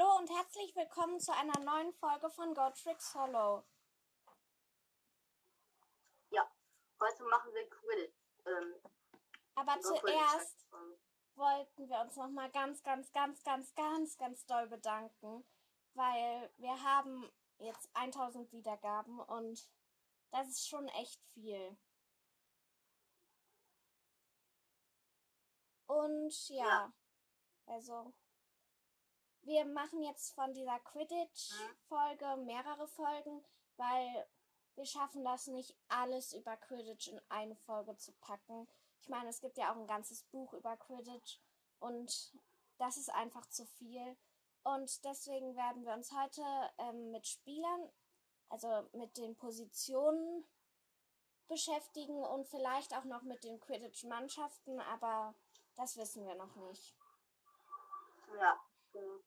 Hallo und herzlich willkommen zu einer neuen Folge von Go Tricks Hollow. Ja, heute machen wir Quidditch. Ähm, Aber Quidditch. zuerst wollten wir uns noch mal ganz, ganz, ganz, ganz, ganz, ganz doll bedanken, weil wir haben jetzt 1000 Wiedergaben und das ist schon echt viel. Und ja, Ja. also wir machen jetzt von dieser Quidditch-Folge mehrere Folgen, weil wir schaffen das nicht alles über Quidditch in eine Folge zu packen. Ich meine, es gibt ja auch ein ganzes Buch über Quidditch und das ist einfach zu viel. Und deswegen werden wir uns heute ähm, mit Spielern, also mit den Positionen beschäftigen und vielleicht auch noch mit den Quidditch-Mannschaften, aber das wissen wir noch nicht. ja, genau.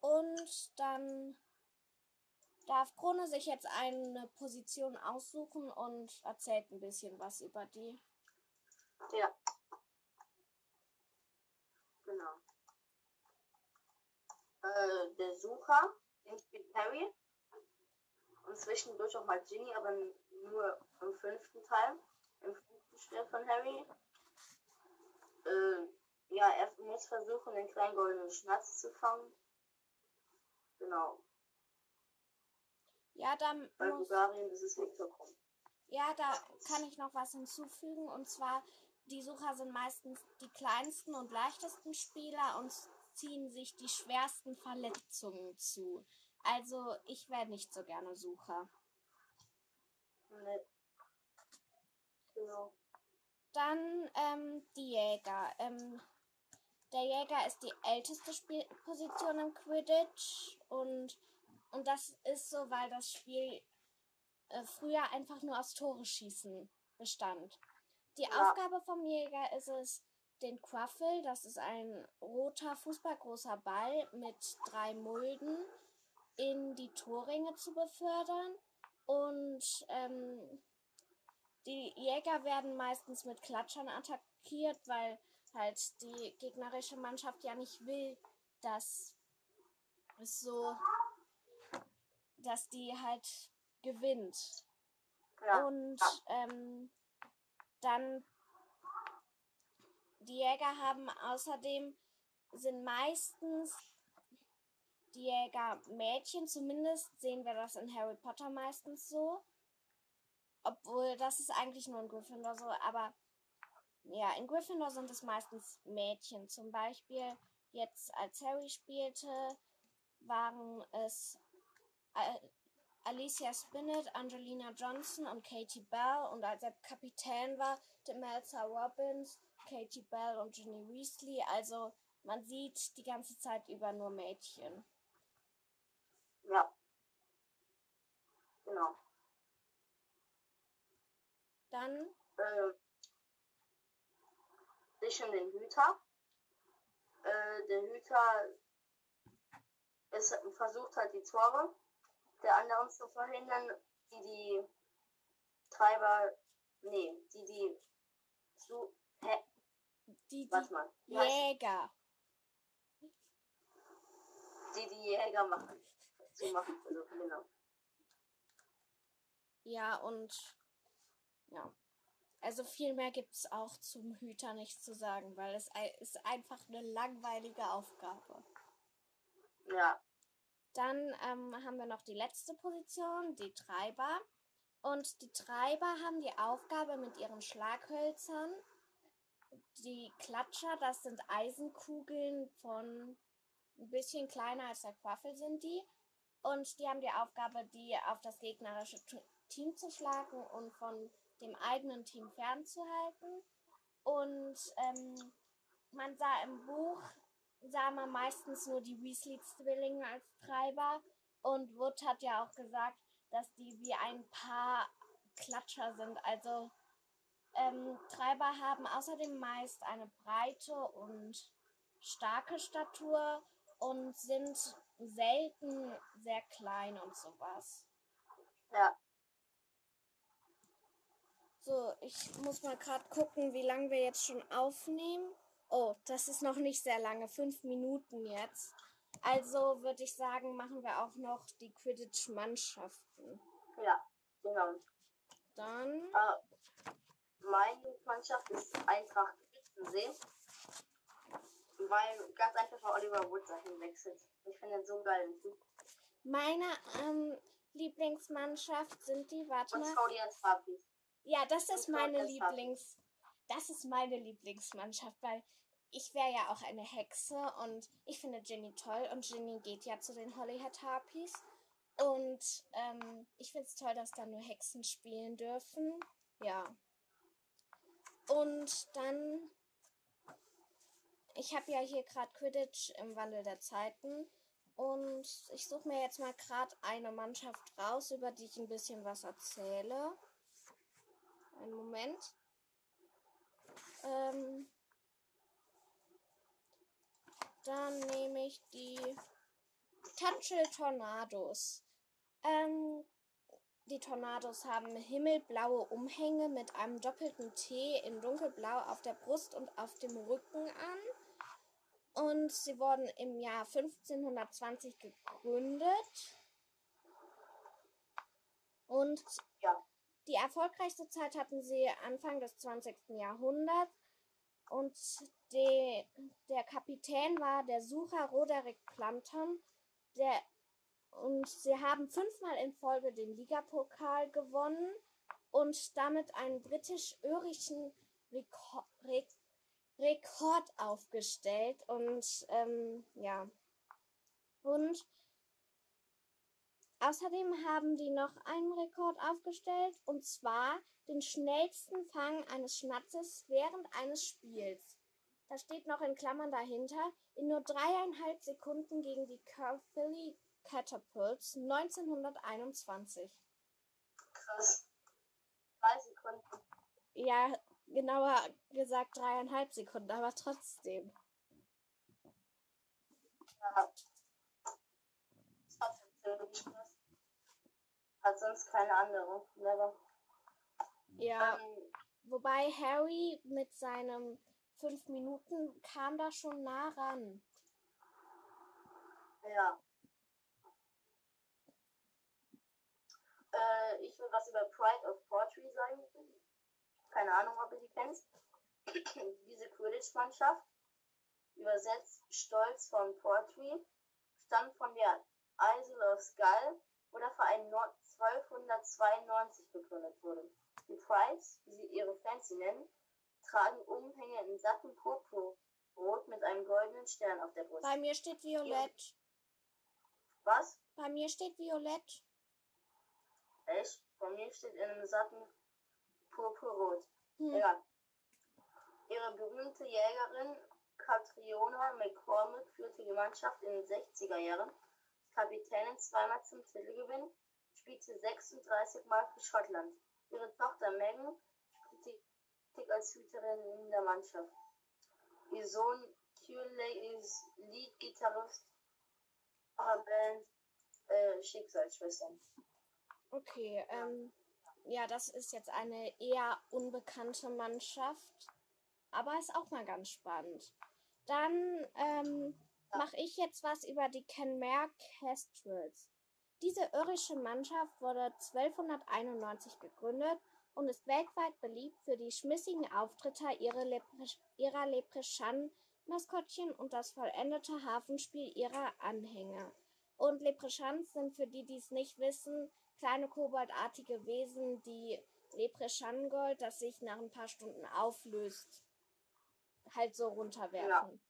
Und dann darf Krone sich jetzt eine Position aussuchen und erzählt ein bisschen was über die. Ja. Genau. Äh, der Sucher, den spielt Harry. Und zwischendurch auch mal Ginny, aber nur im fünften Teil. Im fünften Teil von Harry. Äh, ja, er muss versuchen, den kleinen goldenen Schnatz zu fangen. Genau. Ja, da Bei Bulgarien ist es Victor Krumm. ja, da kann ich noch was hinzufügen. Und zwar, die Sucher sind meistens die kleinsten und leichtesten Spieler und ziehen sich die schwersten Verletzungen zu. Also, ich wäre nicht so gerne Sucher. Nee. Genau. Dann ähm, die Jäger. Ähm, der Jäger ist die älteste Spielposition im Quidditch und, und das ist so, weil das Spiel äh, früher einfach nur aus Tore schießen bestand. Die Ja. Aufgabe vom Jäger ist es, den Quaffel, das ist ein roter fußballgroßer Ball mit drei Mulden, in die Torringe zu befördern. Und ähm, die Jäger werden meistens mit Klatschern attackiert, weil halt die gegnerische Mannschaft ja nicht will, dass es so, dass die halt gewinnt. Ja. Und ähm, dann die Jäger haben außerdem sind meistens die Jäger Mädchen, zumindest sehen wir das in Harry Potter meistens so. Obwohl, das ist eigentlich nur in Gryffindor so, aber ja, in Gryffindor sind es meistens Mädchen. Zum Beispiel jetzt, als Harry spielte, waren es Al- Alicia Spinnet, Angelina Johnson und Katie Bell. Und als er Kapitän war, Demelza Robbins, Katie Bell und Ginny Weasley. Also man sieht die ganze Zeit über nur Mädchen. Ja. Genau. Dann, Äh, sich um den Hüter. Äh, der Hüter ist, versucht halt die Tore der anderen zu verhindern, die die Treiber, nee, die die zu, hä, die, warte die mal, wie heißt- Jäger. die die Jäger machen, zu machen, also genau. Ja, und ja. Also viel mehr gibt's auch zum Hüter nicht zu sagen, weil es ist einfach eine langweilige Aufgabe. Ja, Dann ähm, haben wir noch die letzte Position, die Treiber. Und die Treiber haben die Aufgabe mit ihren Schlaghölzern. Die Klatscher, das sind Eisenkugeln von ein bisschen kleiner als der Quaffel sind die. Und die haben die Aufgabe, die auf das gegnerische Team zu schlagen und von dem eigenen Team fernzuhalten. Und ähm, man sah im Buch, sah man meistens nur die Weasley-Zwillinge als Treiber. Und Wood hat ja auch gesagt, dass die wie ein paar Klatscher sind. Also ähm, Treiber haben außerdem meist eine breite und starke Statur und sind selten sehr klein und sowas. ja, So, ich muss mal gerade gucken, wie lange wir jetzt schon aufnehmen. Oh, das ist noch nicht sehr lange, fünf Minuten jetzt. Also würde ich sagen, machen wir auch noch die Quidditch-Mannschaften. Ja, genau. Dann. Äh, meine Mannschaft ist Eintracht Spitzensee. Weil ganz einfach weil Oliver Wood dahin wechselt. Ich finde den so geil. Meine ähm, Lieblingsmannschaft sind die, warte Und mal. Claudia Trapis. Ja, das ist meine. Lieblings. Das ist meine Lieblingsmannschaft, weil ich wäre ja auch eine Hexe und ich finde Ginny toll und Ginny geht ja zu den Hollyhead Harpies. Und ähm, ich finde es toll, dass da nur Hexen spielen dürfen. Ja. Und dann. Ich habe ja hier gerade Quidditch im Wandel der Zeiten. Und ich suche mir jetzt mal gerade eine Mannschaft raus, über die ich ein bisschen was erzähle. Einen Moment. Ähm, dann nehme ich die Touchel Tornados. Ähm, die Tornados haben himmelblaue Umhänge mit einem doppelten T in dunkelblau auf der Brust und auf dem Rücken an. Und sie wurden im Jahr 1520 gegründet. Und Ja. Die erfolgreichste Zeit hatten sie Anfang des 20. Jahrhunderts. Und die, der Kapitän war der Sucher Roderick Plumpton. Der, und sie haben fünfmal in Folge den Ligapokal gewonnen und damit einen britisch-irischen Rekord, Re Rekord aufgestellt. Und ähm, ja. Und Außerdem haben die noch einen Rekord aufgestellt, und zwar den schnellsten Fang eines Schnatzes während eines Spiels. Da steht noch in Klammern dahinter, in nur dreieinhalb Sekunden gegen die Caerphilly Catapults 1921. Krass. Drei Sekunden. Ja, genauer gesagt dreieinhalb Sekunden, aber trotzdem. Ja. Trotzdem ziemlich krass. Hat sonst keine andere. Never. Ja, Ähm, wobei Harry mit seinem fünf Minuten kam da schon nah ran. ja. Äh, ich will was über Pride of Poetry sagen. Keine Ahnung, ob ihr die kennt. Diese Quidditch-Mannschaft, übersetzt Stolz von Poetry, stammt von der Isle of Skull, wo der Verein no- 1292 gegründet wurde. Die Prides, wie sie ihre Fans sie nennen, tragen Umhänge in satten Purpurrot mit einem goldenen Stern auf der Brust. Bei mir steht Violett. Was? Bei mir steht Violett. Echt? Bei mir steht in einem satten Purpurrot. Hm. Egal. Ihre berühmte Jägerin Catriona McCormick führte die Mannschaft in den 60er Jahren. Kapitänin zweimal zum Titelgewinn, spielte 36 Mal für Schottland. Ihre Tochter Megan spielte als Hüterin in der Mannschaft. Ihr Sohn Curley ist Leadgitarrist ihrer Band äh, Schicksalsschwestern. Okay, ähm, ja, das ist jetzt eine eher unbekannte Mannschaft, aber ist auch mal ganz spannend. Dann ähm, mache ich jetzt was über die Kenmare Kestrels. Diese irische Mannschaft wurde 1291 gegründet und ist weltweit beliebt für die schmissigen Auftritte ihrer, Lepre ihrer Leprechaun-Maskottchen und das vollendete Hafenspiel ihrer Anhänger. Und Leprechauns sind, für die, die es nicht wissen, kleine koboldartige Wesen, die Leprechaun-Gold, das sich nach ein paar Stunden auflöst, halt so runterwerfen.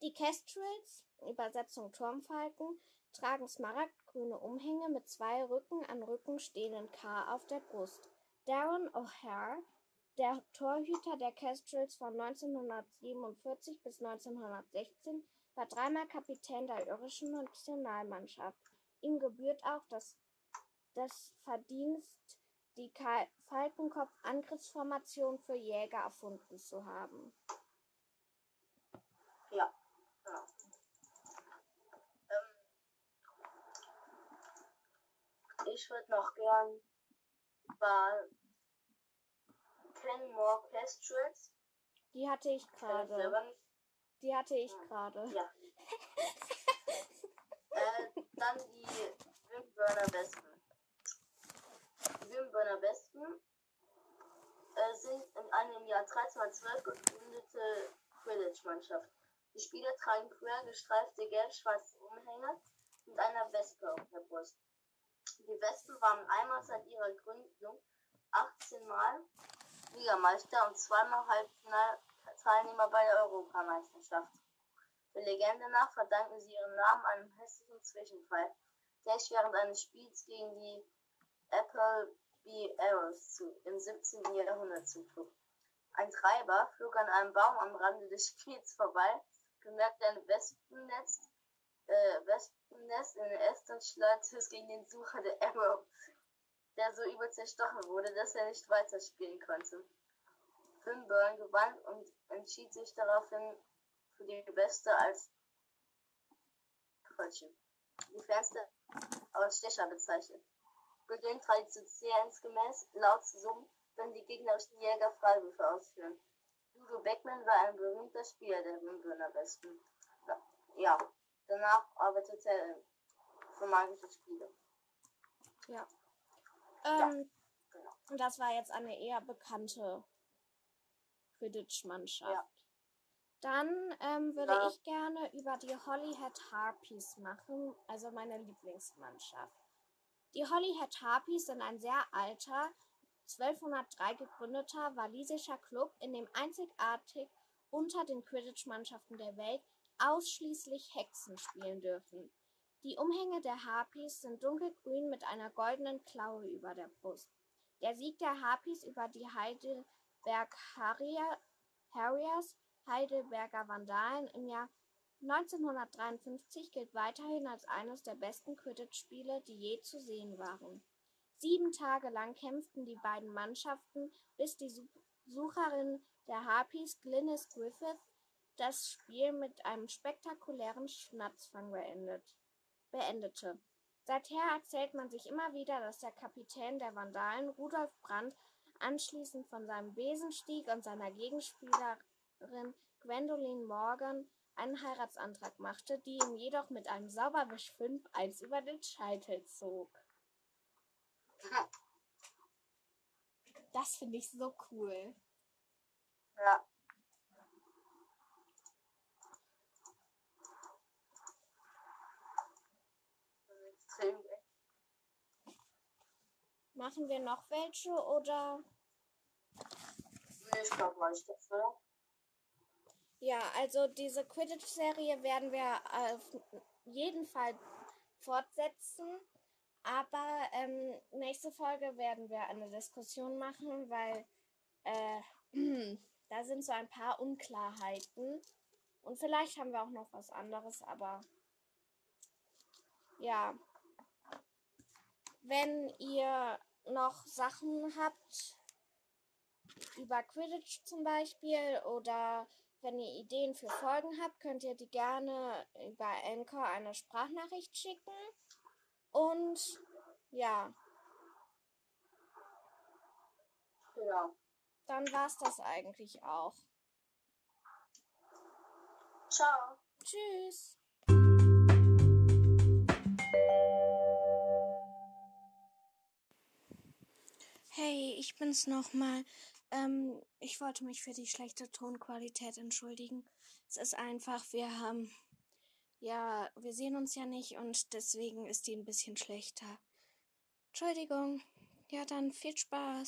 Die Kestrels, Übersetzung Turmfalken, tragen smaragdgrüne Umhänge mit zwei Rücken an Rücken stehenden K auf der Brust. Darren O'Hare, der Torhüter der Kestrels von 1947 bis 1916, war dreimal Kapitän der irischen Nationalmannschaft. Ihm gebührt auch das, das Verdienst, die Falkenkopf-Angriffsformation für Jäger erfunden zu haben. Ja, genau. Ähm, ich würde noch gern über Kenmore Kestrels. Die hatte ich gerade. Die hatte ich Ja. gerade. Ja. dann die Wimburner Wespen. Die Wimburner Wespen äh, sind in einem Jahr 1312 gegründete Quidditch-Mannschaft. Die Spieler tragen quer gestreifte gelb-schwarze Umhänge mit einer Wespe auf der Brust. Die Wespen waren einmal seit ihrer Gründung 18 Mal Ligameister und zweimal Halbfinalteilnehmer bei der Europameisterschaft. Der Legende nach verdanken sie ihren Namen einem hässlichen Zwischenfall, der sich während eines Spiels gegen die Appleby Arrows zu, im 17. Jahrhundert zutrug. Ein Treiber flog an einem Baum am Rande des Spiels vorbei, bemerkte ein Wespennest, äh, Wespennest in den Ästen und schleuderte es gegen den Sucher der Arrow, der so übel zerstochen wurde, dass er nicht weiterspielen konnte. Finburn gewann und entschied sich daraufhin für die Beste als Krötchen. Die Fans als Stecher bezeichnet. Beginnen traditionsgemäß laut zu summen, wenn die gegnerischen Jäger Freiwürfe ausführen. Ludo Beckman war ein berühmter Spieler der Wimbledon Besten. Ja, danach arbeitete er für magische Spiele. Ja. Ähm, ja, genau. Das war jetzt eine eher bekannte Quidditch-Mannschaft. Ja. Dann ähm, würde ja. ich gerne über die Holyhead Harpies machen, also meine Lieblingsmannschaft. Die Holyhead Harpies sind ein sehr alter, 1203 gegründeter walisischer Club, in dem einzigartig unter den Quidditch-Mannschaften der Welt ausschließlich Hexen spielen dürfen. Die Umhänge der Harpies sind dunkelgrün mit einer goldenen Klaue über der Brust. Der Sieg der Harpies über die Heidelberg Harriers, Heidelberger Vandalen im Jahr 1953 gilt weiterhin als eines der besten Quidditch-Spiele, die je zu sehen waren. Sieben Tage lang kämpften die beiden Mannschaften, bis die Sucherin der Harpies, Glynis Griffith, das Spiel mit einem spektakulären Schnatzfang beendet, beendete. Seither erzählt man sich immer wieder, dass der Kapitän der Vandalen, Rudolf Brandt, anschließend von seinem Besen stieg und seiner Gegenspielerin Gwendoline Morgan einen Heiratsantrag machte, die ihm jedoch mit einem Sauberwisch 5 eins über den Scheitel zog. Das finde ich so cool. Ja. Machen wir noch welche oder? Nee, ich glaube reicht das, oder? Ja, also diese Quidditch-Serie werden wir auf jeden Fall fortsetzen. Aber ähm, nächste Folge werden wir eine Diskussion machen, weil äh, da sind so ein paar Unklarheiten. Und vielleicht haben wir auch noch was anderes, aber ja. Wenn ihr noch Sachen habt über Quidditch zum Beispiel oder wenn ihr Ideen für Folgen habt, könnt ihr die gerne über Anchor eine Sprachnachricht schicken. Und ja. Ja. Dann war's das eigentlich auch. Ciao. Tschüss. Hey, ich bin's nochmal. Ähm, ich wollte mich für die schlechte Tonqualität entschuldigen. Es ist einfach, wir haben, ja, wir sehen uns ja nicht und deswegen ist die ein bisschen schlechter. Entschuldigung. Ja, dann viel Spaß.